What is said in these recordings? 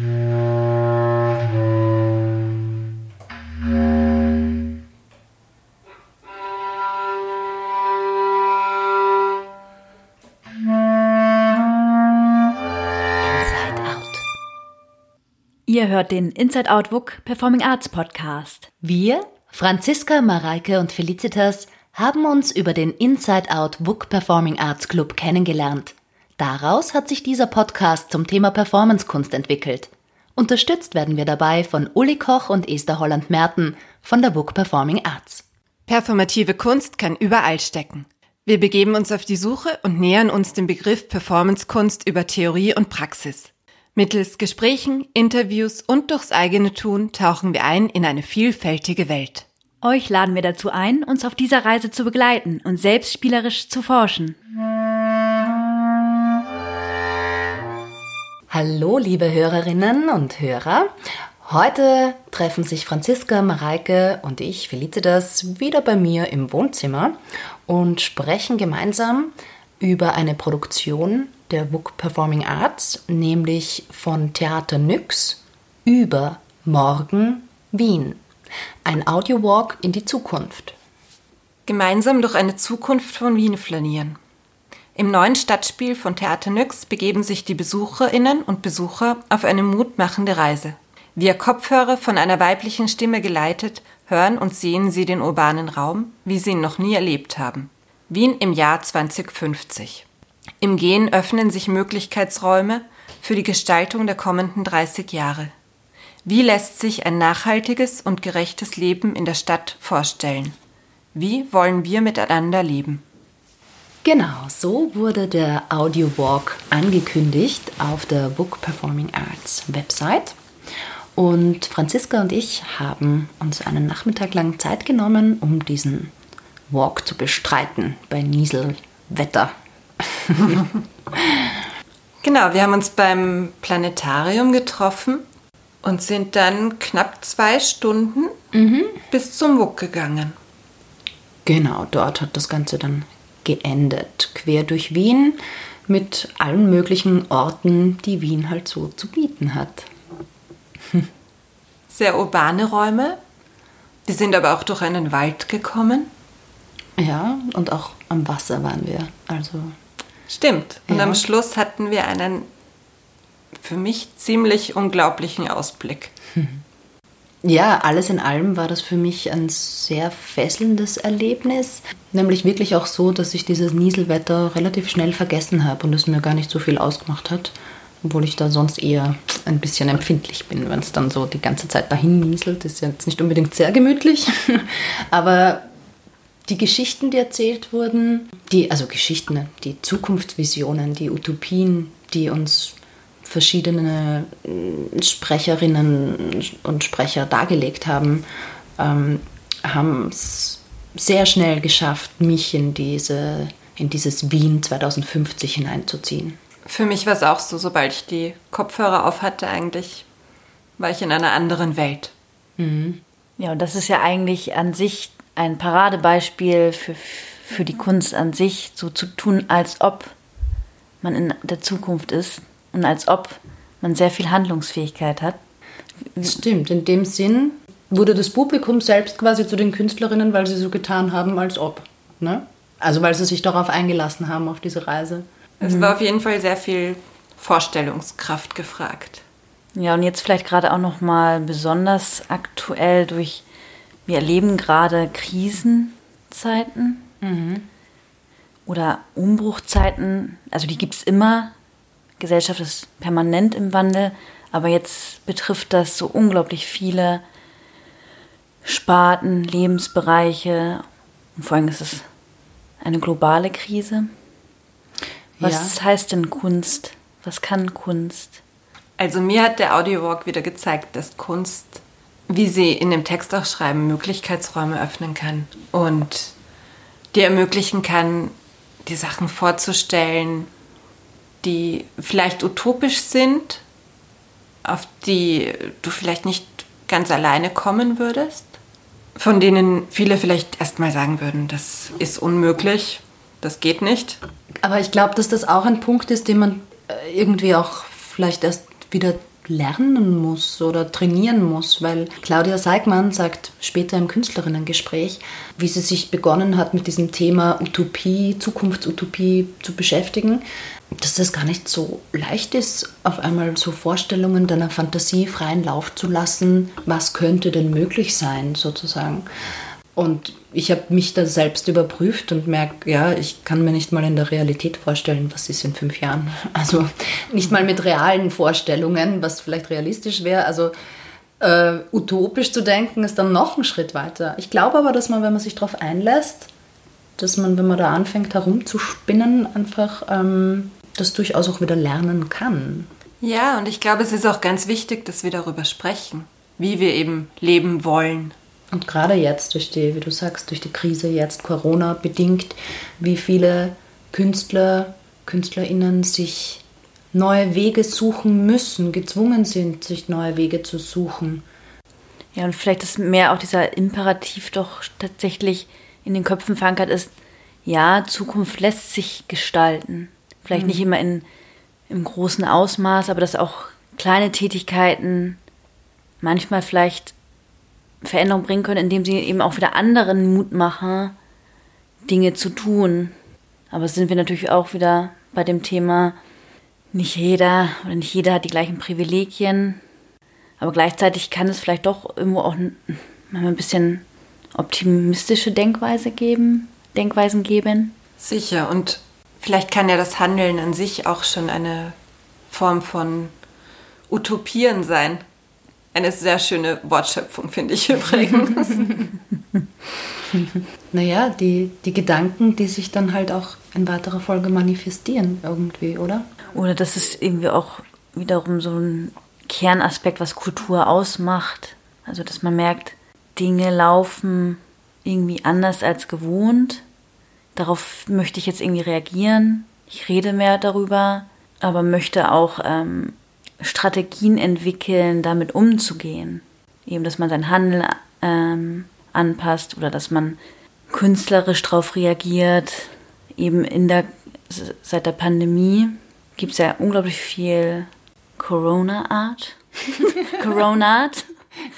Ihr hört den Inside Out WUK Performing Arts Podcast. Wir, Franziska, Mareike und Felicitas, haben uns über den Inside Out WUK Performing Arts Club kennengelernt. Daraus hat sich dieser Podcast zum Thema Performancekunst entwickelt. Unterstützt werden wir dabei von Uli Koch und Esther Holland-Merten von der WUK Performing Arts. Performative Kunst kann überall stecken. Wir begeben uns auf die Suche und nähern uns dem Begriff Performancekunst über Theorie und Praxis. Mittels Gesprächen, Interviews und durchs eigene Tun tauchen wir ein in eine vielfältige Welt. Euch laden wir dazu ein, uns auf dieser Reise zu begleiten und selbst spielerisch zu forschen. Hallo, liebe Hörerinnen und Hörer. Heute treffen sich Franziska, Mareike und ich, Felicitas, wieder bei mir im Wohnzimmer und sprechen gemeinsam über eine Produktion der WUK Performing Arts, nämlich von Theater Nyx über Morgen Wien. Ein Audiowalk in die Zukunft. Gemeinsam durch eine Zukunft von Wien flanieren. Im neuen Stadtspiel von Theater Nyx begeben sich die Besucherinnen und Besucher auf eine mutmachende Reise. Via Kopfhörer von einer weiblichen Stimme geleitet, hören und sehen sie den urbanen Raum, wie sie ihn noch nie erlebt haben. Wien im Jahr 2050. Im Gehen öffnen sich Möglichkeitsräume für die Gestaltung der kommenden 30 Jahre. Wie lässt sich ein nachhaltiges und gerechtes Leben in der Stadt vorstellen? Wie wollen wir miteinander leben? Genau, so wurde der Audio Walk angekündigt auf der Book Performing Arts Website. Und Franziska und ich haben uns einen Nachmittag lang Zeit genommen, um diesen Walk zu bestreiten bei Nieselwetter genau, wir haben uns beim Planetarium getroffen und sind dann knapp zwei Stunden mhm. bis zum WUK gegangen. Genau, dort hat das Ganze dann geendet. Quer durch Wien mit allen möglichen Orten, die Wien halt so zu bieten hat. Sehr urbane Räume. Die sind aber auch durch einen Wald gekommen. Ja, und auch am Wasser waren wir. Also Stimmt. Und ja. am Schluss hatten wir einen für mich ziemlich unglaublichen Ausblick. Ja, alles in allem war das für mich ein sehr fesselndes Erlebnis. Nämlich wirklich auch so, dass ich dieses Nieselwetter relativ schnell vergessen habe und es mir gar nicht so viel ausgemacht hat. Obwohl ich da sonst eher ein bisschen empfindlich bin, wenn es dann so die ganze Zeit dahin nieselt. Ist ja jetzt nicht unbedingt sehr gemütlich. Aber die Geschichten, die erzählt wurden, die, also Geschichten, die Zukunftsvisionen, die Utopien, die uns verschiedene äh, Sprecherinnen und Sprecher dargelegt haben, ähm, haben es sehr schnell geschafft, mich in, diese, in dieses Wien 2050 hineinzuziehen. Für mich war es auch so, sobald ich die Kopfhörer auf hatte, eigentlich war ich in einer anderen Welt. Mhm. Ja, und das ist ja eigentlich an sich ein Paradebeispiel für, für die Kunst an sich, so zu tun, als ob man in der Zukunft ist und als ob man sehr viel Handlungsfähigkeit hat. Stimmt, in dem Sinn wurde das Publikum selbst quasi zu den Künstlerinnen, weil sie so getan haben, als ob. Ne? Also weil sie sich darauf eingelassen haben, auf diese Reise. Es mhm. war auf jeden Fall sehr viel Vorstellungskraft gefragt. Ja, und jetzt vielleicht gerade auch noch mal besonders aktuell durch wir erleben gerade Krisenzeiten mhm. oder Umbruchzeiten. Also die gibt es immer. Gesellschaft ist permanent im Wandel. Aber jetzt betrifft das so unglaublich viele Sparten, Lebensbereiche. Und vor allem ist es eine globale Krise. Was ja. heißt denn Kunst? Was kann Kunst? Also mir hat der Audiowalk wieder gezeigt, dass Kunst wie sie in dem Text auch schreiben, Möglichkeitsräume öffnen kann und dir ermöglichen kann, die Sachen vorzustellen, die vielleicht utopisch sind, auf die du vielleicht nicht ganz alleine kommen würdest, von denen viele vielleicht erstmal sagen würden, das ist unmöglich, das geht nicht. Aber ich glaube, dass das auch ein Punkt ist, den man äh, irgendwie auch vielleicht erst wieder lernen muss oder trainieren muss, weil Claudia Seigmann sagt später im Künstlerinnengespräch, wie sie sich begonnen hat mit diesem Thema Utopie, Zukunftsutopie zu beschäftigen, dass das gar nicht so leicht ist, auf einmal so Vorstellungen deiner Fantasie freien Lauf zu lassen, was könnte denn möglich sein sozusagen. Und ich habe mich da selbst überprüft und merke, ja, ich kann mir nicht mal in der Realität vorstellen, was ist in fünf Jahren. Also nicht mal mit realen Vorstellungen, was vielleicht realistisch wäre. Also äh, utopisch zu denken, ist dann noch ein Schritt weiter. Ich glaube aber, dass man, wenn man sich darauf einlässt, dass man, wenn man da anfängt herumzuspinnen, einfach ähm, das durchaus auch wieder lernen kann. Ja, und ich glaube, es ist auch ganz wichtig, dass wir darüber sprechen, wie wir eben leben wollen und gerade jetzt durch die, wie du sagst, durch die Krise jetzt Corona bedingt, wie viele Künstler, Künstlerinnen sich neue Wege suchen müssen, gezwungen sind, sich neue Wege zu suchen. Ja, und vielleicht ist mehr auch dieser Imperativ doch tatsächlich in den Köpfen verankert ist, ja, Zukunft lässt sich gestalten. Vielleicht mhm. nicht immer in, im großen Ausmaß, aber dass auch kleine Tätigkeiten manchmal vielleicht Veränderung bringen können, indem sie eben auch wieder anderen Mut machen, Dinge zu tun. Aber sind wir natürlich auch wieder bei dem Thema, nicht jeder oder nicht jeder hat die gleichen Privilegien. Aber gleichzeitig kann es vielleicht doch irgendwo auch ein bisschen optimistische Denkweise geben, Denkweisen geben. Sicher. Und vielleicht kann ja das Handeln an sich auch schon eine Form von Utopieren sein. Eine sehr schöne Wortschöpfung, finde ich übrigens. naja, die, die Gedanken, die sich dann halt auch in weiterer Folge manifestieren irgendwie, oder? Oder das ist irgendwie auch wiederum so ein Kernaspekt, was Kultur ausmacht. Also, dass man merkt, Dinge laufen irgendwie anders als gewohnt. Darauf möchte ich jetzt irgendwie reagieren. Ich rede mehr darüber, aber möchte auch ähm, Strategien entwickeln, damit umzugehen. Eben, dass man sein Handeln ähm, anpasst oder dass man künstlerisch darauf reagiert. Eben in der, seit der Pandemie gibt es ja unglaublich viel Corona-Art. Corona-Art.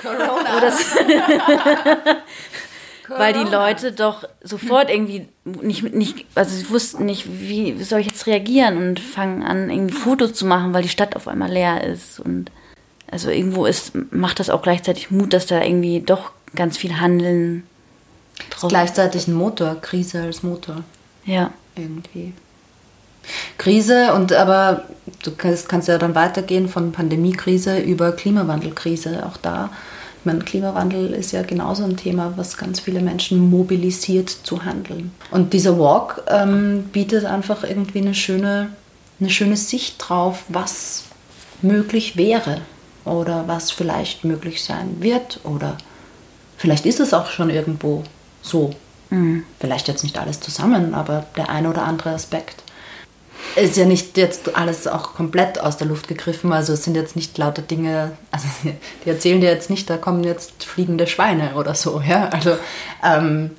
Corona. Weil die Leute doch sofort irgendwie nicht, nicht, also sie wussten nicht, wie soll ich jetzt reagieren und fangen an, irgendwie Fotos zu machen, weil die Stadt auf einmal leer ist. Und also irgendwo ist, macht das auch gleichzeitig Mut, dass da irgendwie doch ganz viel Handeln drauf Gleichzeitig ein Motor, Krise als Motor. Ja. Irgendwie. Krise und aber du kannst, kannst ja dann weitergehen von Pandemiekrise über Klimawandelkrise. Auch da ich meine, Klimawandel ist ja genauso ein Thema, was ganz viele Menschen mobilisiert zu handeln. Und dieser Walk ähm, bietet einfach irgendwie eine schöne, eine schöne Sicht drauf, was möglich wäre oder was vielleicht möglich sein wird oder vielleicht ist es auch schon irgendwo so. Mhm. Vielleicht jetzt nicht alles zusammen, aber der eine oder andere Aspekt ist ja nicht jetzt alles auch komplett aus der Luft gegriffen. Also es sind jetzt nicht lauter Dinge, also die erzählen dir jetzt nicht, da kommen jetzt fliegende Schweine oder so, ja. Also, ähm,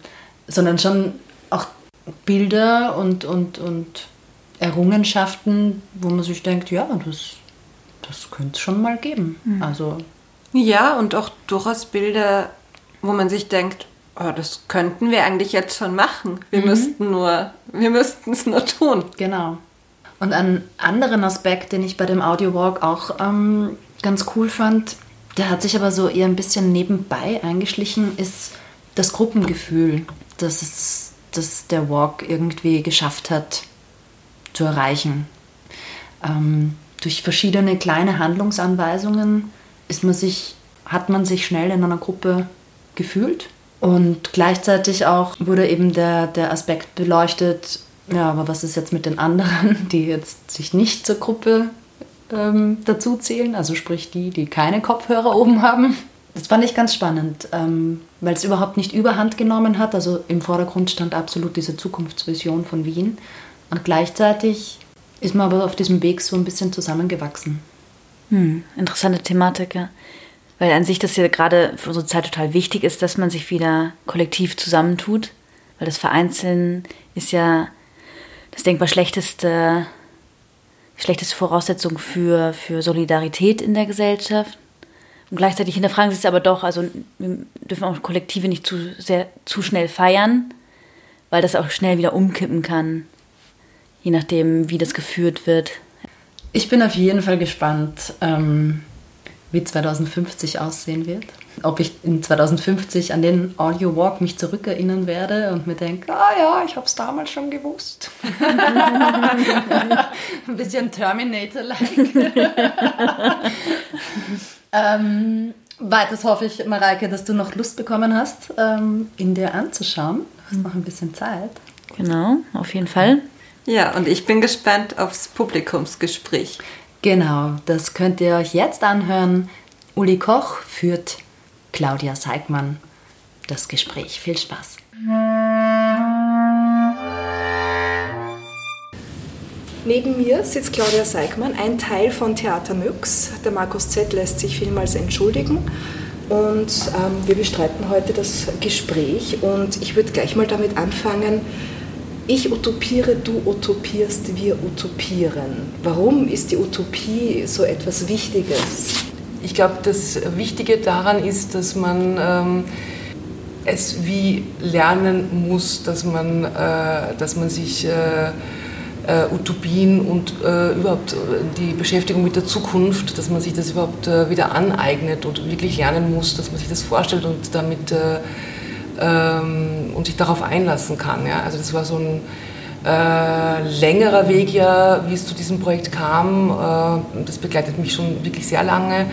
sondern schon auch Bilder und, und, und Errungenschaften, wo man sich denkt, ja, das, das könnte es schon mal geben. Mhm. Also. Ja, und auch durchaus Bilder, wo man sich denkt, oh, das könnten wir eigentlich jetzt schon machen. Wir mhm. müssten nur, wir müssten es nur tun. Genau. Und einen anderen Aspekt, den ich bei dem Audiowalk auch ähm, ganz cool fand, der hat sich aber so eher ein bisschen nebenbei eingeschlichen, ist das Gruppengefühl, das, es, das der Walk irgendwie geschafft hat zu erreichen. Ähm, durch verschiedene kleine Handlungsanweisungen ist man sich, hat man sich schnell in einer Gruppe gefühlt. Und gleichzeitig auch wurde eben der, der Aspekt beleuchtet, ja, aber was ist jetzt mit den anderen, die jetzt sich nicht zur Gruppe ähm, dazu zählen? Also sprich die, die keine Kopfhörer oben haben. Das fand ich ganz spannend, ähm, weil es überhaupt nicht überhand genommen hat. Also im Vordergrund stand absolut diese Zukunftsvision von Wien. Und gleichzeitig ist man aber auf diesem Weg so ein bisschen zusammengewachsen. Hm, interessante Thematik, ja. Weil an sich das ja gerade für unsere Zeit total wichtig ist, dass man sich wieder kollektiv zusammentut. Weil das Vereinzeln ist ja das denkbar schlechteste schlechteste Voraussetzung für, für Solidarität in der Gesellschaft. Und gleichzeitig hinterfragen sie es aber doch, also wir dürfen auch Kollektive nicht zu sehr zu schnell feiern, weil das auch schnell wieder umkippen kann, je nachdem, wie das geführt wird. Ich bin auf jeden Fall gespannt, ähm, wie 2050 aussehen wird. Ob ich in 2050 an den Audio Walk mich zurückerinnern werde und mir denke, ah ja, ich habe es damals schon gewusst. Ein bisschen Terminator-like. ähm, weiters hoffe ich, Mareike, dass du noch Lust bekommen hast, ähm, in dir anzuschauen. Du hast noch ein bisschen Zeit. Genau, auf jeden Fall. Ja, und ich bin gespannt aufs Publikumsgespräch. Genau, das könnt ihr euch jetzt anhören. Uli Koch führt Claudia Seigmann das Gespräch. Viel Spaß. Neben mir sitzt Claudia Seigmann, ein Teil von Theater Myx. Der Markus Z lässt sich vielmals entschuldigen. Und ähm, wir bestreiten heute das Gespräch. Und ich würde gleich mal damit anfangen, ich utopiere, du utopierst, wir utopieren. Warum ist die Utopie so etwas Wichtiges? Ich glaube, das Wichtige daran ist, dass man ähm, es wie lernen muss, dass man, äh, dass man sich äh, äh, Utopien und äh, überhaupt die Beschäftigung mit der Zukunft, dass man sich das überhaupt äh, wieder aneignet und wirklich lernen muss, dass man sich das vorstellt und damit äh, ähm, und sich darauf einlassen kann. Ja? Also das war so ein äh, längerer Weg ja, wie es zu diesem Projekt kam. Äh, das begleitet mich schon wirklich sehr lange.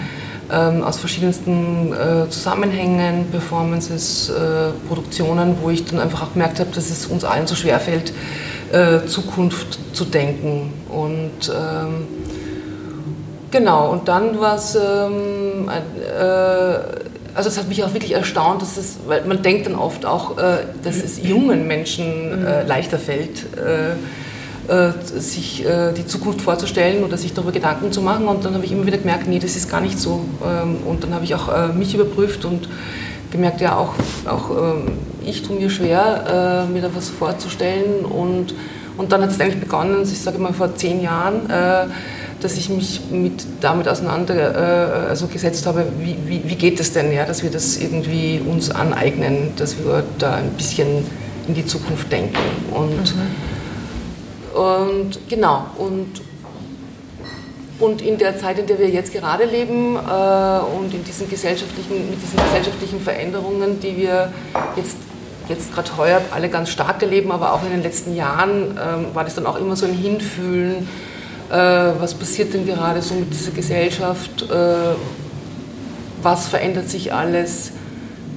Ähm, aus verschiedensten äh, Zusammenhängen, Performances, äh, Produktionen, wo ich dann einfach auch gemerkt habe, dass es uns allen so schwer fällt, äh, Zukunft zu denken. Und ähm, genau, und dann war es ähm, äh, also es hat mich auch wirklich erstaunt, dass es, weil man denkt dann oft auch, äh, dass es jungen Menschen äh, leichter fällt, äh, sich die Zukunft vorzustellen oder sich darüber Gedanken zu machen. Und dann habe ich immer wieder gemerkt, nee, das ist gar nicht so. Ähm, und dann habe ich auch mich überprüft und gemerkt, ja, auch, auch ähm, ich tue mir schwer, mir da was vorzustellen. Und, und dann hat es eigentlich begonnen, ich sage mal vor zehn Jahren, dass ich mich mit, damit auseinandergesetzt äh, also habe, wie, wie, wie, geht es denn, ja, dass wir das irgendwie uns aneignen, dass wir da ein bisschen in die Zukunft denken. Und, mhm. und genau, und, und in der Zeit, in der wir jetzt gerade leben äh, und in diesen gesellschaftlichen, mit diesen gesellschaftlichen Veränderungen, die wir jetzt jetzt gerade heuer alle ganz stark erleben, aber auch in den letzten Jahren ähm, war das dann auch immer so ein Hinfühlen, was passiert denn gerade so mit dieser Gesellschaft, äh, was verändert sich alles.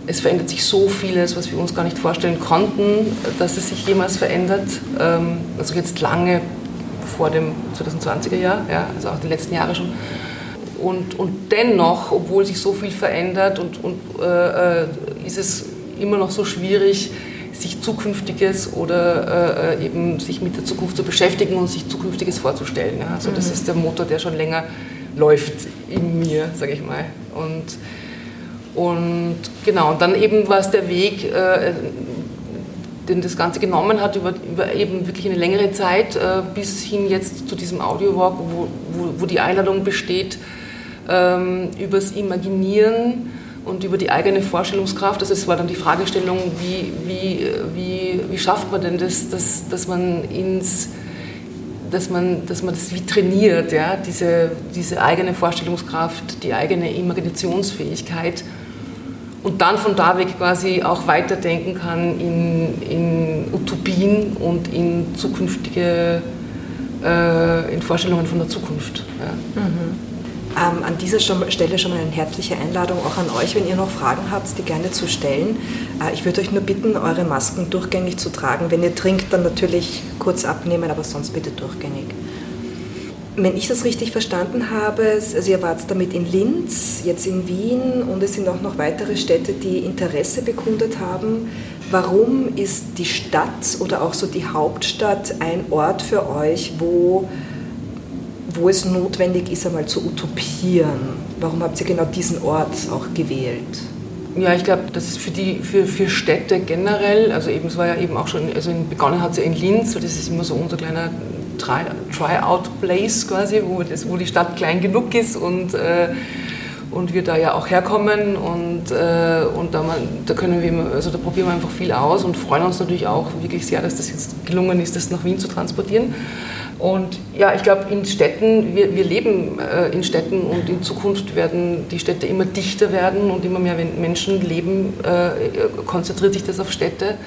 Es verändert sich so vieles, was wir uns gar nicht vorstellen konnten, dass es sich jemals verändert. Ähm, also jetzt lange vor dem 2020er Jahr, ja, also auch die letzten Jahre schon. Und, und dennoch, obwohl sich so viel verändert, und, und äh, äh ist es immer noch so schwierig, sich Zukünftiges oder äh, eben sich mit der Zukunft zu beschäftigen und sich Zukünftiges vorzustellen. Ja? Also das mhm. ist der Motor, der schon länger läuft in mir, sage ich mal. Und, und genau, und dann eben war es der Weg, äh, den das Ganze genommen hat, über, über eben wirklich eine längere Zeit, äh, bis hin jetzt zu diesem Audio-Walk, wo, wo, wo, die Einladung besteht, ähm, übers Imaginieren und über die eigene Vorstellungskraft. Also es war dann die Fragestellung, wie, wie, wie, wie schafft man denn das, dass, dass man ins dass man, dass man das wie trainiert, ja? diese, diese eigene Vorstellungskraft, die eigene Imaginationsfähigkeit und dann von da weg quasi auch weiterdenken kann in, in Utopien und in zukünftige, äh, in Vorstellungen von der Zukunft. Ja. Mhm. Ähm, an dieser Stelle schon mal eine herzliche Einladung auch an euch, wenn ihr noch Fragen habt, die gerne zu stellen. Äh, ich würde euch nur bitten, eure Masken durchgängig zu tragen. Wenn ihr trinkt, dann natürlich kurz abnehmen, aber sonst bitte durchgängig. Wenn ich das richtig verstanden habe, also ihr wart damit in Linz, jetzt in Wien und es sind auch noch weitere Städte, die Interesse bekundet haben. Warum ist die Stadt oder auch so die Hauptstadt ein Ort für euch, wo wo es notwendig ist, einmal zu utopieren. Warum habt ihr genau diesen Ort auch gewählt? Ja, ich glaube, das ist für, die, für, für Städte generell, also eben, es war ja eben auch schon, also begonnen hat es ja in Linz, weil das ist immer so unser kleiner Try-out-Place quasi, wo, das, wo die Stadt klein genug ist und äh, und wir da ja auch herkommen und, äh, und da, man, da können wir, also da probieren wir einfach viel aus und freuen uns natürlich auch wirklich sehr, dass das jetzt gelungen ist, das nach Wien zu transportieren. Und ja, ich glaube, in Städten, wir, wir leben äh, in Städten und in Zukunft werden die Städte immer dichter werden und immer mehr Menschen leben, äh, konzentriert sich das auf Städte.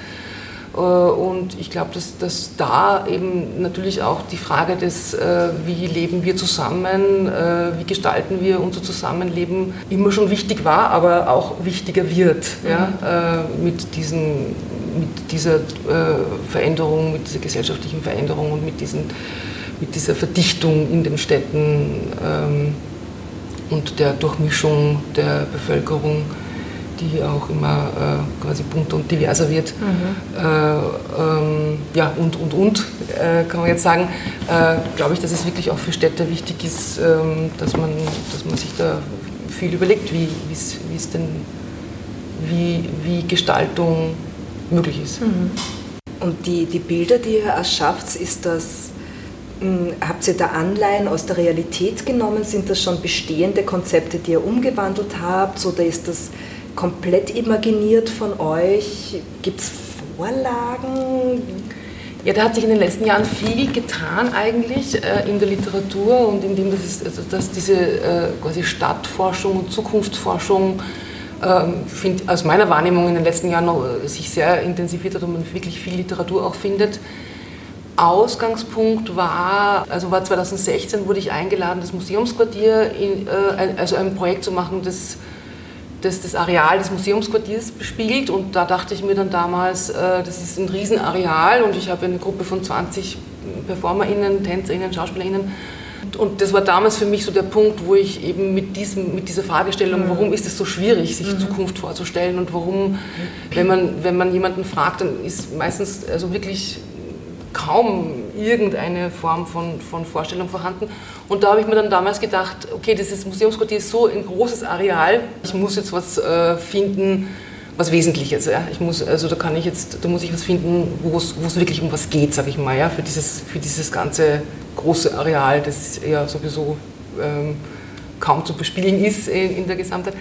Äh, und ich glaube, dass, dass da eben natürlich auch die Frage des, äh, wie leben wir zusammen, äh, wie gestalten wir unser Zusammenleben, immer schon wichtig war, aber auch wichtiger wird mhm. ja, mit, diesen, mit dieser Veränderung, mit dieser gesellschaftlichen Veränderung und mit, diesen, mit dieser Verdichtung in den Städten ähm, und der Durchmischung der Bevölkerung die auch immer äh, quasi bunter und diverser wird. Mhm. Äh, ähm, ja, und, und, und, äh, kann man jetzt sagen, äh, glaube ich, dass es wirklich auch für Städte wichtig ist, ähm, dass, man, dass man sich da viel überlegt, wie es denn, wie, wie Gestaltung möglich ist. Mhm. Und die, die Bilder, die ihr erschafft, ist das hm, Habt ihr da Anleihen aus der Realität genommen? Sind das schon bestehende Konzepte, die ihr umgewandelt habt? Oder ist das komplett imaginiert von euch? Gibt es Vorlagen? Ja, da hat sich in den letzten Jahren viel getan eigentlich äh, in der Literatur und in dem, dass, es, also, dass diese äh, quasi Stadtforschung und Zukunftsforschung ähm, find, aus meiner Wahrnehmung in den letzten Jahren noch, äh, sich sehr intensiviert hat und man wirklich viel Literatur auch findet. Ausgangspunkt war, also war 2016 wurde ich eingeladen, das Museumsquartier, in, äh, also ein Projekt zu machen, das das, das Areal des Museumsquartiers bespielt und da dachte ich mir dann damals, äh, das ist ein Riesenareal und ich habe eine Gruppe von 20 PerformerInnen, TänzerInnen, SchauspielerInnen und das war damals für mich so der Punkt, wo ich eben mit, diesem, mit dieser Fragestellung, mhm. warum ist es so schwierig, sich mhm. Zukunft vorzustellen und warum, wenn man, wenn man jemanden fragt, dann ist meistens also wirklich kaum irgendeine Form von, von Vorstellung vorhanden. Und da habe ich mir dann damals gedacht, okay, dieses Museumsquartier ist so ein großes Areal, ich muss jetzt was äh, finden, was Wesentliches. Ich muss, also da kann ich jetzt, da muss ich was finden, wo es wirklich um was geht, sage ich mal, ja? für, dieses, für dieses ganze große Areal, das ja sowieso ähm, kaum zu bespielen ist in, in der Gesamtheit.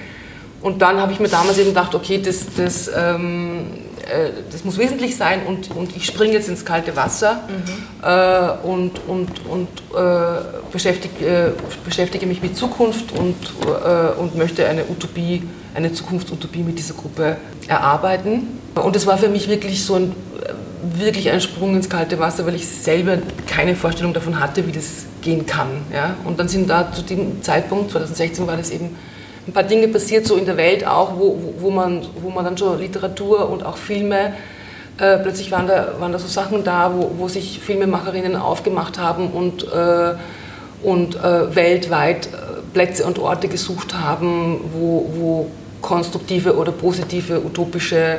Und dann habe ich mir damals eben gedacht, okay, das, das ähm, äh, das muss wesentlich sein und, und ich springe jetzt ins kalte Wasser mhm. äh, und, und, und äh, beschäftige, äh, beschäftige mich mit Zukunft und, äh, und möchte eine Utopie, eine Zukunftsutopie mit dieser Gruppe erarbeiten. Und es war für mich wirklich so ein, wirklich ein Sprung ins kalte Wasser, weil ich selber keine Vorstellung davon hatte, wie das gehen kann. Ja? Und dann sind da zu dem Zeitpunkt, 2016 war das eben ein paar Dinge passiert so in der Welt auch, wo, wo, man, wo man dann schon Literatur und auch Filme, äh, plötzlich waren da, waren da so Sachen da, wo, wo sich Filmemacherinnen aufgemacht haben und, äh, und äh, weltweit äh, Plätze und Orte gesucht haben, wo, wo konstruktive oder positive, utopische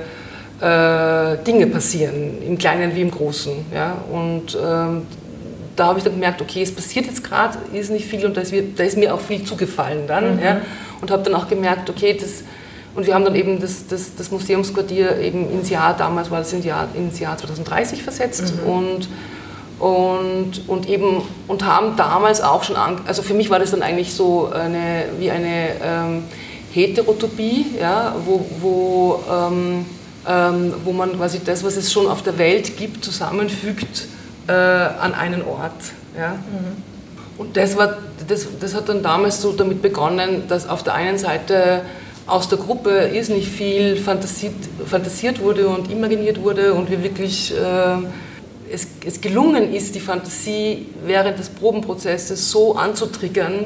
äh, Dinge passieren, im Kleinen wie im Großen. Ja? Und ähm, da habe ich dann gemerkt, okay, es passiert jetzt gerade, ist nicht viel und da ist, da ist, mir auch viel zugefallen dann. Mhm. Ja? Und habe dann auch gemerkt, okay, das, und wir haben dann eben das, das, das Museumsquartier eben ins Jahr, damals war das ins Jahr, ins Jahr 2030 versetzt mhm. und, und, und eben, und haben damals auch schon, an, also für mich war das dann eigentlich so eine, wie eine ähm, Heterotopie, ja, wo, wo, ähm, ähm, wo man quasi das, was es schon auf der Welt gibt, zusammenfügt äh, an einen Ort. Ja? Mhm. Und das, war, das, das hat dann damals so damit begonnen, dass auf der einen Seite aus der Gruppe irrsinnig viel fantasiert, fantasiert wurde und imaginiert wurde und wir wirklich äh, es, es, gelungen ist, die Fantasie während des Probenprozesses so anzutriggern,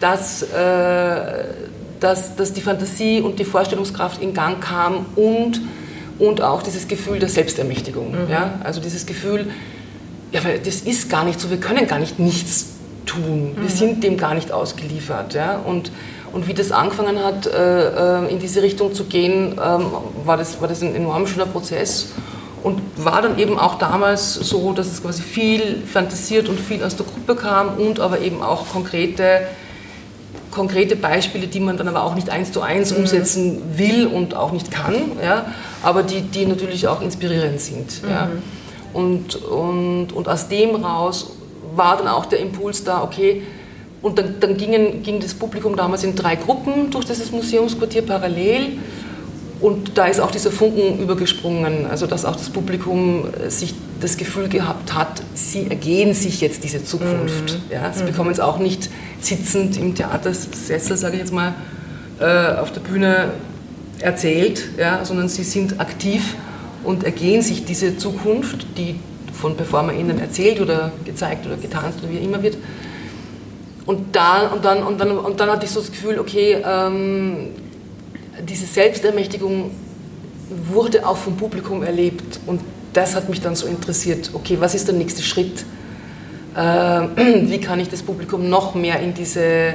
dass, äh, dass, dass die Fantasie und die Vorstellungskraft in Gang kam und, und auch dieses Gefühl der Selbstermächtigung. Mhm. Ja? Also dieses Gefühl, ja, weil das ist gar nicht so, wir können gar nicht nichts tun, wir mhm. sind dem gar nicht ausgeliefert. Ja? Und, und wie das angefangen hat, äh, äh, in diese Richtung zu gehen, ähm, war, das, war das ein enorm schöner Prozess und war dann eben auch damals so, dass es quasi viel fantasiert und viel aus der Gruppe kam und aber eben auch konkrete, konkrete Beispiele, die man dann aber auch nicht eins zu eins mhm. umsetzen will und auch nicht kann, ja, aber die, die natürlich auch inspirierend sind. Mhm. Ja. Und, und, und aus dem raus war dann auch der Impuls da, okay, und dann, dann gingen, ging das Publikum damals in drei Gruppen durch dieses Museumsquartier parallel. Und da ist auch dieser Funken übergesprungen, also dass auch das Publikum sich das Gefühl gehabt hat, sie ergehen sich jetzt diese Zukunft. Mhm. Ja, sie mhm. bekommen es auch nicht sitzend im Theatersessel, sage ich jetzt mal, äh, auf der Bühne erzählt, ja, sondern sie sind aktiv und ergehen sich diese Zukunft, die von Performer ihnen erzählt oder gezeigt oder getanzt oder wie immer wird. Und, da, und, dann, und, dann, und dann hatte ich so das Gefühl, okay, ähm, diese Selbstermächtigung wurde auch vom Publikum erlebt. Und das hat mich dann so interessiert. Okay, was ist der nächste Schritt? Äh, wie kann ich das Publikum noch mehr in diese,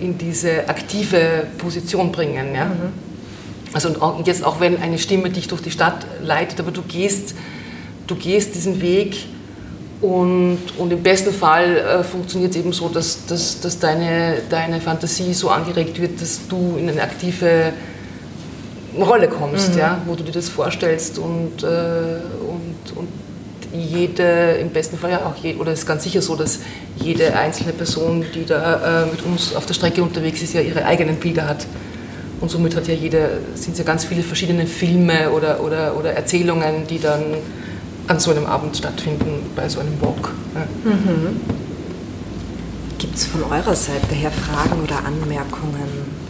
in diese aktive Position bringen? Ja? Mhm. Also und jetzt auch wenn eine Stimme dich durch die Stadt leitet, aber du gehst, du gehst diesen Weg und, und im besten Fall äh, funktioniert es eben so, dass, dass, dass deine, deine Fantasie so angeregt wird, dass du in eine aktive Rolle kommst, mhm. ja, wo du dir das vorstellst und, äh, und, und jede, im besten Fall ja auch, je, oder es ist ganz sicher so, dass jede einzelne Person, die da äh, mit uns auf der Strecke unterwegs ist, ja ihre eigenen Bilder hat. Und somit hat ja jeder, sind es ja ganz viele verschiedene Filme oder, oder, oder Erzählungen, die dann an so einem Abend stattfinden, bei so einem Walk. Ja. Mhm. Gibt es von eurer Seite her Fragen oder Anmerkungen?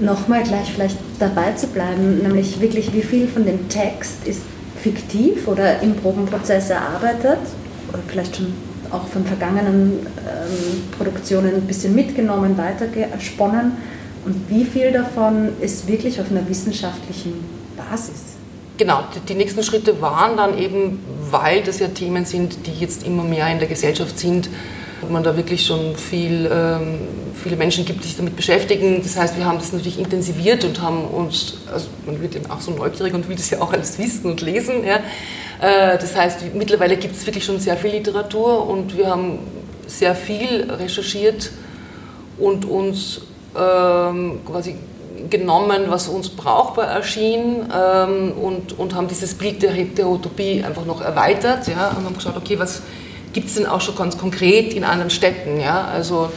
nochmal gleich vielleicht dabei zu bleiben, nämlich wirklich, wie viel von dem Text ist fiktiv oder im Probenprozess erarbeitet oder vielleicht schon auch von vergangenen ähm, Produktionen ein bisschen mitgenommen, weitergesponnen und wie viel davon ist wirklich auf einer wissenschaftlichen Basis? Genau, die, nächsten Schritte waren dann eben, weil das ja Themen sind, die jetzt immer mehr in der Gesellschaft sind, man da wirklich schon viel, ähm, viele Menschen gibt, die sich damit beschäftigen. Das heißt, wir haben das natürlich intensiviert und haben uns, also man wird eben auch so neugierig und will das ja auch alles wissen und lesen. Ja. Äh, das heißt, mittlerweile gibt es wirklich schon sehr viel Literatur und wir haben sehr viel recherchiert und uns ähm, quasi genommen, was uns brauchbar erschien ähm, und, und haben dieses Bild der, Utopie einfach noch erweitert ja, und haben geschaut, okay, was gibt es denn auch schon ganz konkret in anderen Städten? Ja? Also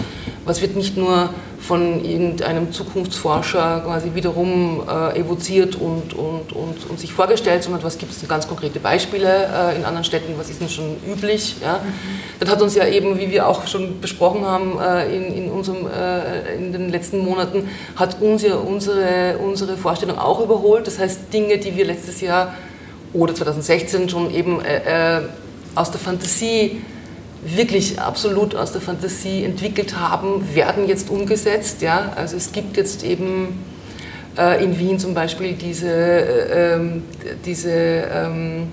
was wird nicht nur von irgendeinem Zukunftsforscher quasi wiederum äh, evoziert und, und, und, und, sich vorgestellt, sondern was gibt es ganz konkrete Beispiele äh, in anderen Städten, was ist denn schon üblich. Ja? Mhm. Das hat uns ja eben, wie wir auch schon besprochen haben äh, in, in, unserem, äh, in den letzten Monaten, hat uns ja unsere, unsere Vorstellung auch überholt. Das heißt, Dinge, die wir letztes Jahr oder 2016 schon eben äh, äh, aus der Fantasie, wirklich absolut aus der Fantasie entwickelt haben, werden jetzt umgesetzt. Ja? Also es gibt jetzt eben äh, in Wien zum Beispiel diese, äh, ähm, diese ähm,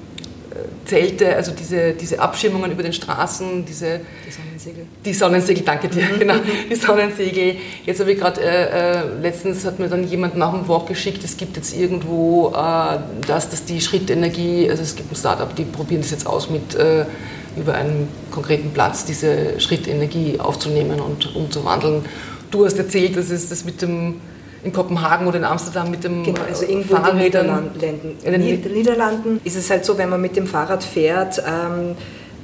Zelte, also diese, diese Abschirmungen über den Straßen, diese die Sonnensegel. Die Sonnensegel, danke dir, genau, die Sonnensegel. Jetzt habe ich gerade, äh, äh, letztens hat mir dann jemand nach dem Walk geschickt, es gibt jetzt irgendwo äh, das, dass die Schrittenergie, also es gibt ein Startup, die probieren das jetzt aus mit äh, über einen konkreten Platz diese Schrittenergie aufzunehmen und umzuwandeln. Du hast erzählt, dass es das mit dem in Kopenhagen oder in Amsterdam mit dem genau, also irgendwo in den Niederlanden. In den Niederlanden ist es halt so, wenn man mit dem Fahrrad fährt, ähm,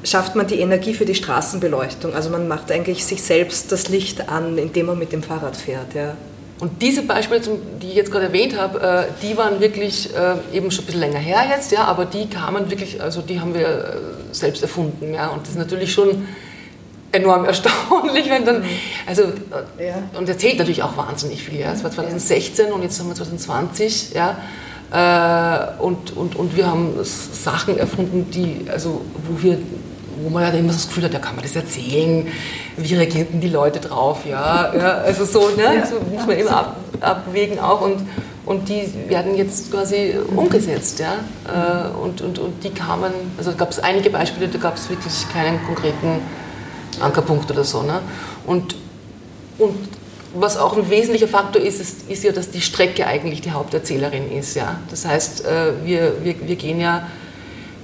schafft man die Energie für die Straßenbeleuchtung. Also man macht eigentlich sich selbst das Licht an, indem man mit dem Fahrrad fährt. Ja. Und diese Beispiele, die ich jetzt gerade erwähnt habe, äh, die waren wirklich äh, eben schon ein bisschen länger her jetzt, ja, aber die kamen wirklich, also die haben wir äh, selbst erfunden, ja, und das ist natürlich schon enorm erstaunlich, wenn dann, also, ja. und erzählt natürlich auch wahnsinnig viel, ja, es war 2016 und jetzt haben wir 2020, ja, und, und, und wir haben Sachen erfunden, die, also, wo wir wo man ja immer das Gefühl hat, ja, kann man das erzählen? Wie reagierten die Leute drauf? Ja, ja also so, ne? So muss man immer ab, abwägen auch und, und die werden jetzt quasi umgesetzt, ja. Äh, und, und, und die kamen, also gab es einige Beispiele, da gab es wirklich keinen konkreten Ankerpunkt oder so. Ne? Und, und was auch ein wesentlicher Faktor ist, ist, ist ja, dass die Strecke eigentlich die Haupterzählerin ist. Ja? Das heißt, äh, wir, wir, wir gehen ja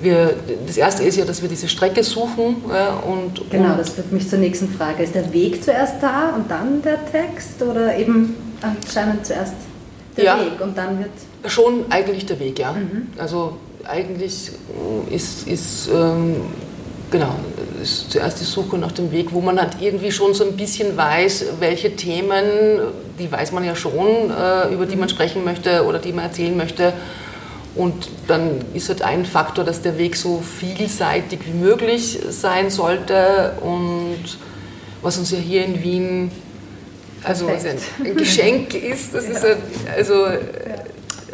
wir, das erste ist ja, dass wir diese Strecke suchen. Ja, und, genau, das führt mich zur nächsten Frage. Ist der Weg zuerst da und dann der Text oder eben anscheinend zuerst der ja, Weg und dann wird. Schon eigentlich der Weg, ja. Mhm. Also eigentlich ist, ist ähm, genau, ist zuerst die Suche nach dem Weg, wo man halt irgendwie schon so ein bisschen weiß, welche Themen, die weiß man ja schon, äh, über die man sprechen möchte oder die man erzählen möchte. Und dann ist halt ein Faktor, dass der Weg so vielseitig wie möglich sein sollte. Und was uns ja hier in Wien also ein, Geschenk ist, das ja. ist also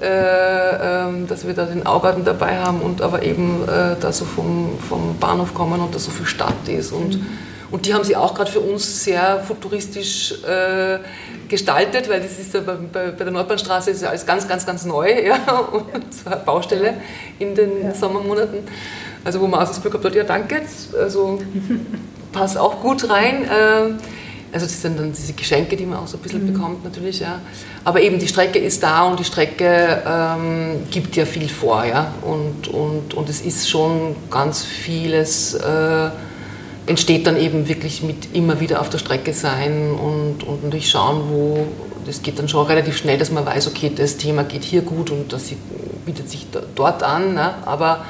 äh, ähm, dass wir da den Augarten dabei haben und aber eben äh, da so vom, vom Bahnhof kommen und da so viel Stadt ist. Und, mhm. Und die haben sie auch gerade für uns sehr futuristisch äh, gestaltet, weil das ist ja bei, bei, bei, der Nordbahnstraße ist ja alles ganz, ganz, ganz neu ja, und zwar Baustelle in den ja. Sommermonaten. Also wo man auch das Glück hat, ja danke, also passt auch gut rein. Äh, also das sind dann diese Geschenke, die man auch so ein bisschen mhm. bekommt natürlich, ja. Aber eben die Strecke ist da und die Strecke ähm, gibt ja viel vor, ja. Und, und, und es ist schon ganz vieles, äh, entsteht dann eben wirklich mit immer wieder auf der Strecke sein und, und natürlich schauen, wo, das geht dann schon relativ schnell, dass man weiß, okay, das Thema geht hier gut und das bietet sich dort an, ne? aber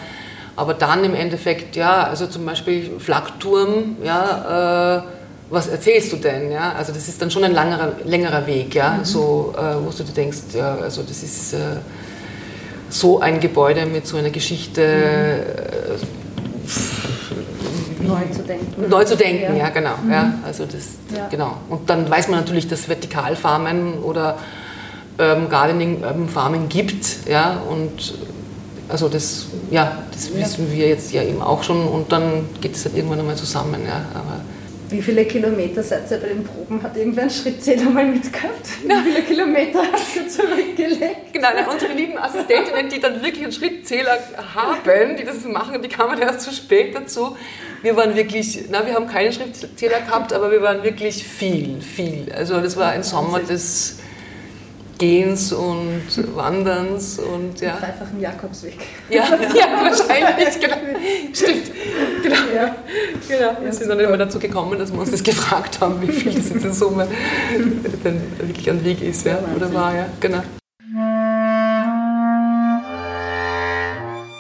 aber dann im Endeffekt, ja, also zum Beispiel Flakturm, ja, äh, was erzählst du denn? Ja? Also das ist dann schon ein langerer, längerer Weg, ja? Mhm. so, äh, wo du dir denkst, ja, also das ist äh, so ein Gebäude mit so einer Geschichte. Neu zu denken. Neu zu denken, ja, ja genau. Mhm. Ja, also das, ja. genau. Und dann weiß man natürlich, dass Vertikalfarmen oder Urban Gardening, Urban Farming gibt, ja, und also das, ja, das wissen wir jetzt ja eben auch schon und dann geht es halt irgendwann einmal zusammen, ja. Aber wie viele Kilometer seid ihr bei den Proben? Hat irgendwer einen Schrittzähler mal mitgehabt? Wie viele Kilometer hast du zurückgelegt? Genau, unsere lieben Assistentinnen, die dann wirklich einen Schrittzähler haben, die das machen, die kamen erst zu spät dazu. Wir waren wirklich, na, wir haben keinen Schrittzähler gehabt, aber wir waren wirklich viel, viel. Also das war ein Sommer des Gehens und Wanderns und ja. Dreifachen Jakobsweg. Ja, ja wahrscheinlich, genau. Stimmt. Genau. Ja. genau. Wir sind dann immer dazu gekommen, dass wir uns das gefragt haben, wie viel das jetzt in Summe denn wirklich an Weg ist, ja, oder war, ja, genau.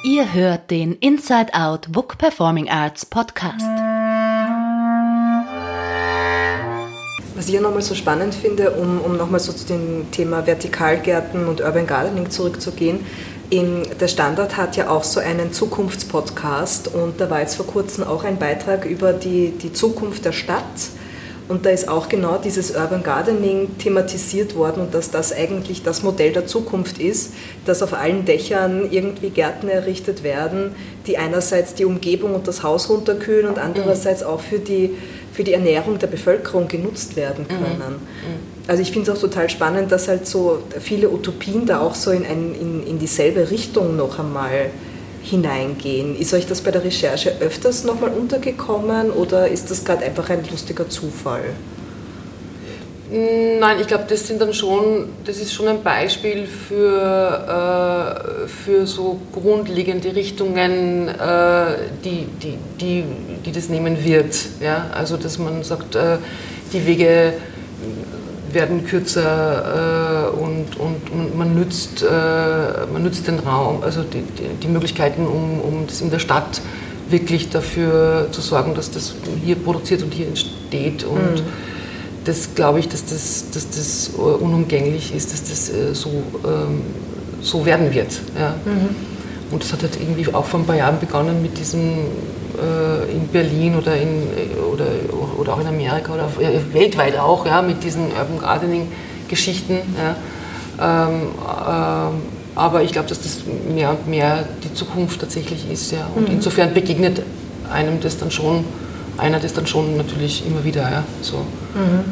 Ihr hört den Inside Out Book Performing Arts Podcast. Ja nochmal so spannend finde, um, um nochmal so zu dem Thema Vertikalgärten und Urban Gardening zurückzugehen, in, der Standard hat ja auch so einen Zukunftspodcast und da war jetzt vor kurzem auch ein Beitrag über die, die Zukunft der Stadt. Und da ist auch genau dieses Urban Gardening thematisiert worden und dass das eigentlich das Modell der Zukunft ist, dass auf allen Dächern irgendwie Gärten errichtet werden, die einerseits die Umgebung und das Haus runterkühlen und andererseits auch für die für die Ernährung der Bevölkerung genutzt werden mhm. können. Mhm. Also ich finde es auch total spannend, dass halt so viele Utopien da auch so in, ein, in, in dieselbe Richtung noch einmal hineingehen. Ist euch das bei der Recherche öfters nochmal untergekommen oder ist das gerade einfach ein lustiger Zufall? Nein, ich glaube, das sind dann schon, das ist schon ein Beispiel für, äh, für so grundlegende Richtungen, äh, die, die, die, die das nehmen wird. Ja? Also, dass man sagt, äh, die Wege werden kürzer äh, und, und, man, nützt, äh, man nützt den Raum, also die, die, die Möglichkeiten, um, um das in der Stadt wirklich dafür zu sorgen, dass das hier produziert und hier entsteht. Und, mhm das glaube ich, dass das, dass das äh, unumgänglich ist, dass das äh, so, ähm, so werden wird. Ja. Mhm. Und das hat halt irgendwie auch vor ein paar Jahren begonnen mit diesem äh, in Berlin oder, in, oder, oder auch in Amerika oder äh, weltweit auch, ja, mit diesen Urban Gardening Geschichten. Ja. Ähm, ähm, aber ich glaube, dass das mehr und mehr die Zukunft tatsächlich ist. Ja. Und mhm. insofern begegnet einem das dann schon einer das dann schon natürlich immer wieder. Ja, so. Mhm.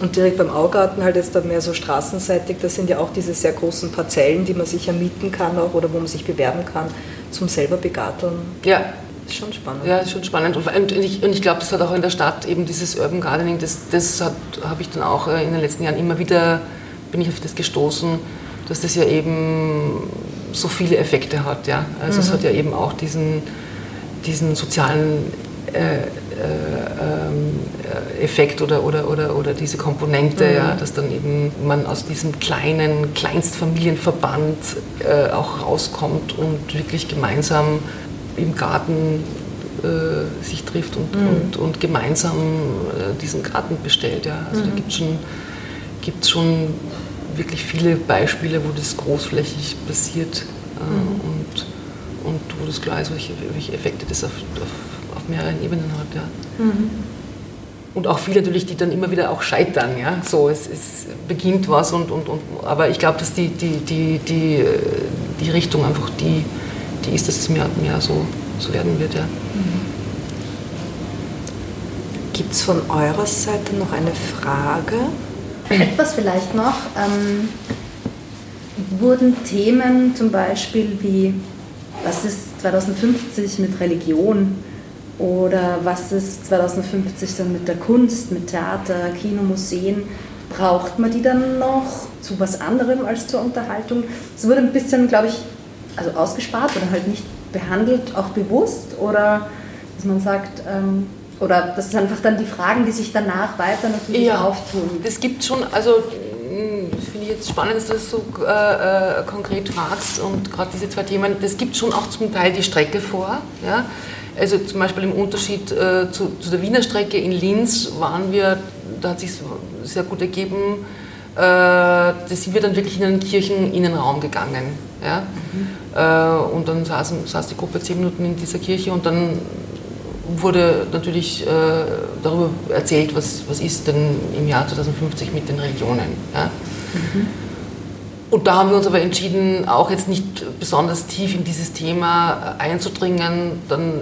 Und direkt beim Augarten halt jetzt dann mehr so straßenseitig, das sind ja auch diese sehr großen Parzellen, die man sich ja mieten kann auch oder wo man sich bewerben kann zum selber begarteln. Ja. Ist schon spannend. Ja, ist schon spannend. Und, und ich, und ich glaube, das hat auch in der Stadt eben dieses Urban Gardening, das, das habe ich dann auch äh, in den letzten Jahren immer wieder, bin ich auf das gestoßen, dass das ja eben so viele Effekte hat. Ja? Also mhm. es hat ja eben auch diesen, diesen sozialen äh, Effekt oder, oder, oder, oder diese Komponente, mhm. ja, dass dann eben man aus diesem kleinen Kleinstfamilienverband äh, auch rauskommt und wirklich gemeinsam im Garten äh, sich trifft und, mhm. und, und, gemeinsam äh, diesen Garten bestellt. Ja. Also mhm. da gibt es schon, gibt's schon wirklich viele Beispiele, wo das großflächig passiert äh, mhm. und, und wo das klar ist, welche, welche Effekte das auf, auf, auf mehreren Ebenen hat. Ja. Mhm. Und auch viele natürlich, die dann immer wieder auch scheitern. Ja? So, es, es beginnt was, und, und, und, aber ich glaube, dass die, die, die, die, die Richtung einfach die, die ist, dass es mehr und mehr so, so werden wird. Ja. Mhm. Gibt es von eurer Seite noch eine Frage? Etwas vielleicht noch. Ähm, wurden Themen zum Beispiel wie, was ist 2050 mit Religion oder was ist 2050 dann mit der Kunst, mit Theater, Kino, Museen, braucht man die dann noch zu was anderem als zur Unterhaltung? Es wurde ein bisschen, glaube ich, also ausgespart oder halt nicht behandelt, auch bewusst oder dass man sagt, ähm, oder das sind einfach dann die Fragen, die sich danach weiter natürlich ja, auftun. Es gibt schon, also hm, finde ich jetzt spannend, dass du das so äh, äh, konkret fragst und gerade diese zwei Themen, das gibt schon auch zum Teil die Strecke vor. Ja? Also zum Beispiel im Unterschied äh, zu, zu, der Wiener Strecke in Linz waren wir, da hat sich sehr gut ergeben, äh, da sind wir dann wirklich in den Kircheninnenraum gegangen. Ja? Mhm. Äh, und dann saß, saß die Gruppe zehn Minuten in dieser Kirche und dann wurde natürlich äh, darüber erzählt, was, was ist denn im Jahr 2050 mit den Religionen. Ja? Mhm. Und da haben wir uns aber entschieden, auch jetzt nicht besonders tief in dieses Thema einzudringen. Dann,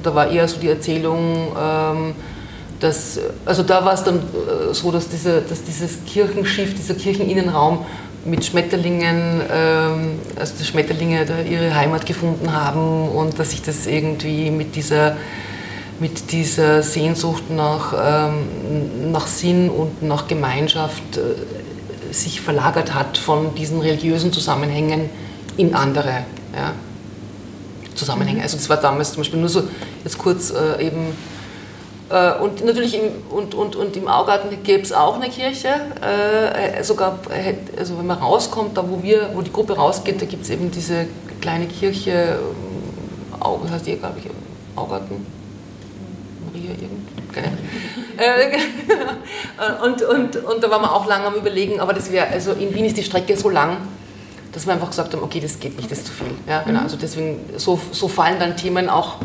da war eher so die Erzählung, ähm, dass, also da war es dann äh, so, dass, diese, dass dieses Kirchenschiff, dieser Kircheninnenraum mit Schmetterlingen, ähm, also die Schmetterlinge da ihre Heimat gefunden haben und dass sich das irgendwie mit dieser mit dieser Sehnsucht nach, ähm, nach Sinn und nach Gemeinschaft äh, sich verlagert hat von diesen religiösen Zusammenhängen in andere ja, Zusammenhänge. Also das war damals zum Beispiel nur so jetzt kurz äh, eben äh, und natürlich im, und, und, und im Augarten gäbe es auch eine Kirche. Äh, sogar, also wenn man rauskommt, da wo, wir, wo die Gruppe rausgeht, da gibt es eben diese kleine Kirche, Au, heißt die, glaube ich, Augarten hier irgend. Äh, und, und, und da waren wir auch lange am Überlegen, aber das wäre, also in Wien ist die Strecke so lang, dass wir einfach gesagt haben, okay, das geht nicht, das ist zu viel. Ja, genau, mhm. also deswegen, so, so fallen dann Themen auch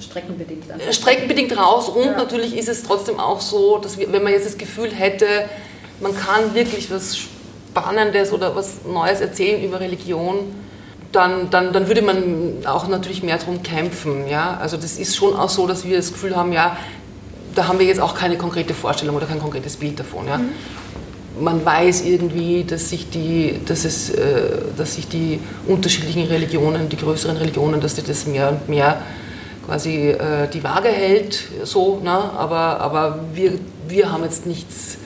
streckenbedingt, einfach. streckenbedingt raus und ja. natürlich ist es trotzdem auch so, dass wir, wenn man jetzt das Gefühl hätte, man kann wirklich was Spannendes oder was Neues erzählen über Religion, dann, dann, dann würde man auch natürlich mehr darum kämpfen. Ja? Also das ist schon auch so, dass wir das Gefühl haben, ja, da haben wir jetzt auch keine konkrete Vorstellung oder kein konkretes Bild davon. Ja? Mhm. Man weiß irgendwie, dass sich, die, dass, es, äh, dass sich die unterschiedlichen Religionen, die größeren Religionen, dass sich das mehr und mehr quasi äh, die Waage hält, so, ne? aber, aber wir, wir haben jetzt nichts,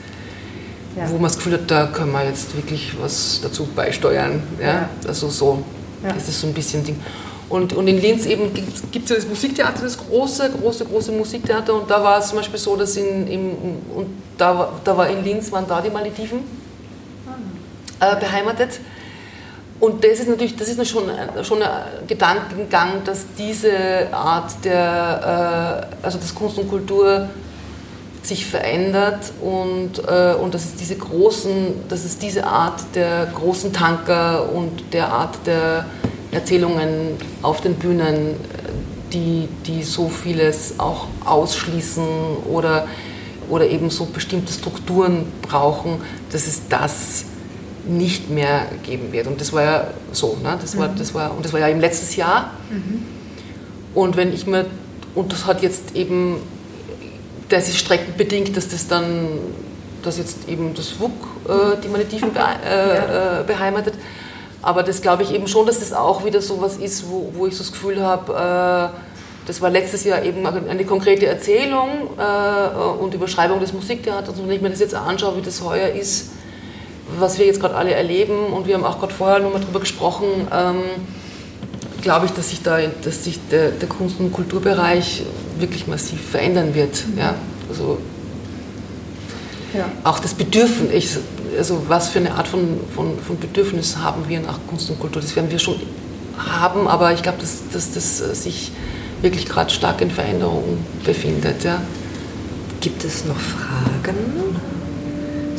ja. wo man das Gefühl hat, da können wir jetzt wirklich was dazu beisteuern. Ja? ja. Also so. Ja. Das ist so ein bisschen Ding. Und, und in Linz eben gibt es ja das Musiktheater, das große, große, große Musiktheater. Und da war es zum Beispiel so, dass in, im, und da, da war in Linz, waren da die Malediven ah. äh, beheimatet. Und das ist natürlich, das ist schon, schon ein Gedankengang, dass diese Art der, äh, also das Kunst und Kultur sich verändert und, äh, und dass, es diese großen, dass es diese Art der großen Tanker und der Art der Erzählungen auf den Bühnen, die, die so vieles auch ausschließen oder, oder eben so bestimmte Strukturen brauchen, dass es das nicht mehr geben wird. Und das war ja so, ne? das, war, mhm. das war, und das war ja im letztes Jahr. Mhm. Und wenn ich mir, und das hat jetzt eben das ist streckenbedingt, dass das dann, dass jetzt eben das WUK äh, die Malediven be äh, äh, beheimatet. Aber das glaube ich eben schon, dass das auch wieder so was ist, wo, wo ich so das Gefühl habe, äh, das war letztes Jahr eben eine konkrete Erzählung äh, und Überschreibung des Musiktheaters. Und wenn ich mir das jetzt anschaue, wie das heuer ist, was wir jetzt gerade alle erleben, und wir haben auch gerade vorher nochmal darüber gesprochen, ähm, glaube ich, dass sich, da, dass sich der, der Kunst- und Kulturbereich wirklich massiv verändern wird. Ja? Also ja. Auch das Bedürfnis, also was für eine Art von, von, von Bedürfnis haben wir nach Kunst und Kultur, das werden wir schon haben, aber ich glaube, dass, dass das sich wirklich gerade stark in Veränderung befindet. Ja. Gibt es noch Fragen?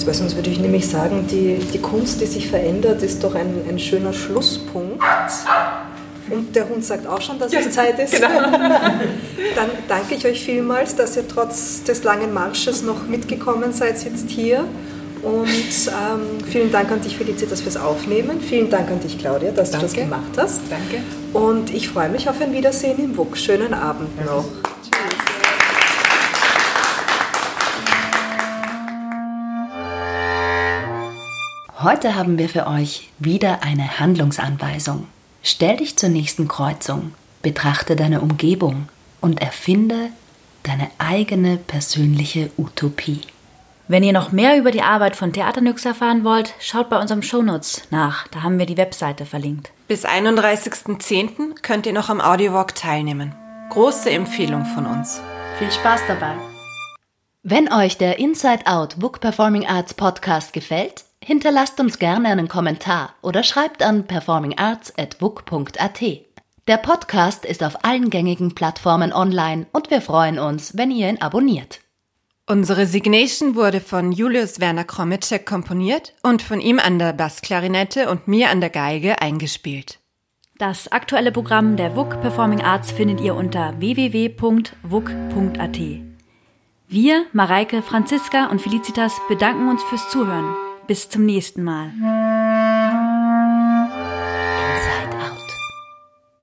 Weil sonst würde ich nämlich sagen, die, die Kunst, die sich verändert, ist doch ein, ein schöner Schlusspunkt. Und der Hund sagt auch schon, dass es Zeit ist. Genau. Dann danke ich euch vielmals, dass ihr trotz des langen Marsches noch mitgekommen seid jetzt hier. Und ähm, vielen Dank an dich, Felicitas, fürs Aufnehmen. Vielen Dank an dich, Claudia, dass danke. du das gemacht hast. Danke. Und ich freue mich auf ein Wiedersehen im WUK. Schönen Abend noch. Heute haben wir für euch wieder eine Handlungsanweisung. Stell dich zur nächsten Kreuzung, betrachte deine Umgebung und erfinde deine eigene persönliche Utopie. Wenn ihr noch mehr über die Arbeit von Theaternyx erfahren wollt, schaut bei unserem Shownotes nach. Da haben wir die Webseite verlinkt. Bis 31.10. könnt ihr noch am Audiowalk teilnehmen. Große Empfehlung von uns. Viel Spaß dabei. Wenn euch der Inside Out Book Performing Arts Podcast gefällt, Hinterlasst uns gerne einen Kommentar oder schreibt an performingarts.wuk.at. Der Podcast ist auf allen gängigen Plattformen online und wir freuen uns, wenn ihr ihn abonniert. Unsere Signation wurde von Julius Werner Kromitschek komponiert und von ihm an der Bassklarinette und mir an der Geige eingespielt. Das aktuelle Programm der WUK Performing Arts findet ihr unter www.wuk.at. Wir, Mareike, Franziska und Felicitas bedanken uns fürs Zuhören. Bis zum nächsten Mal.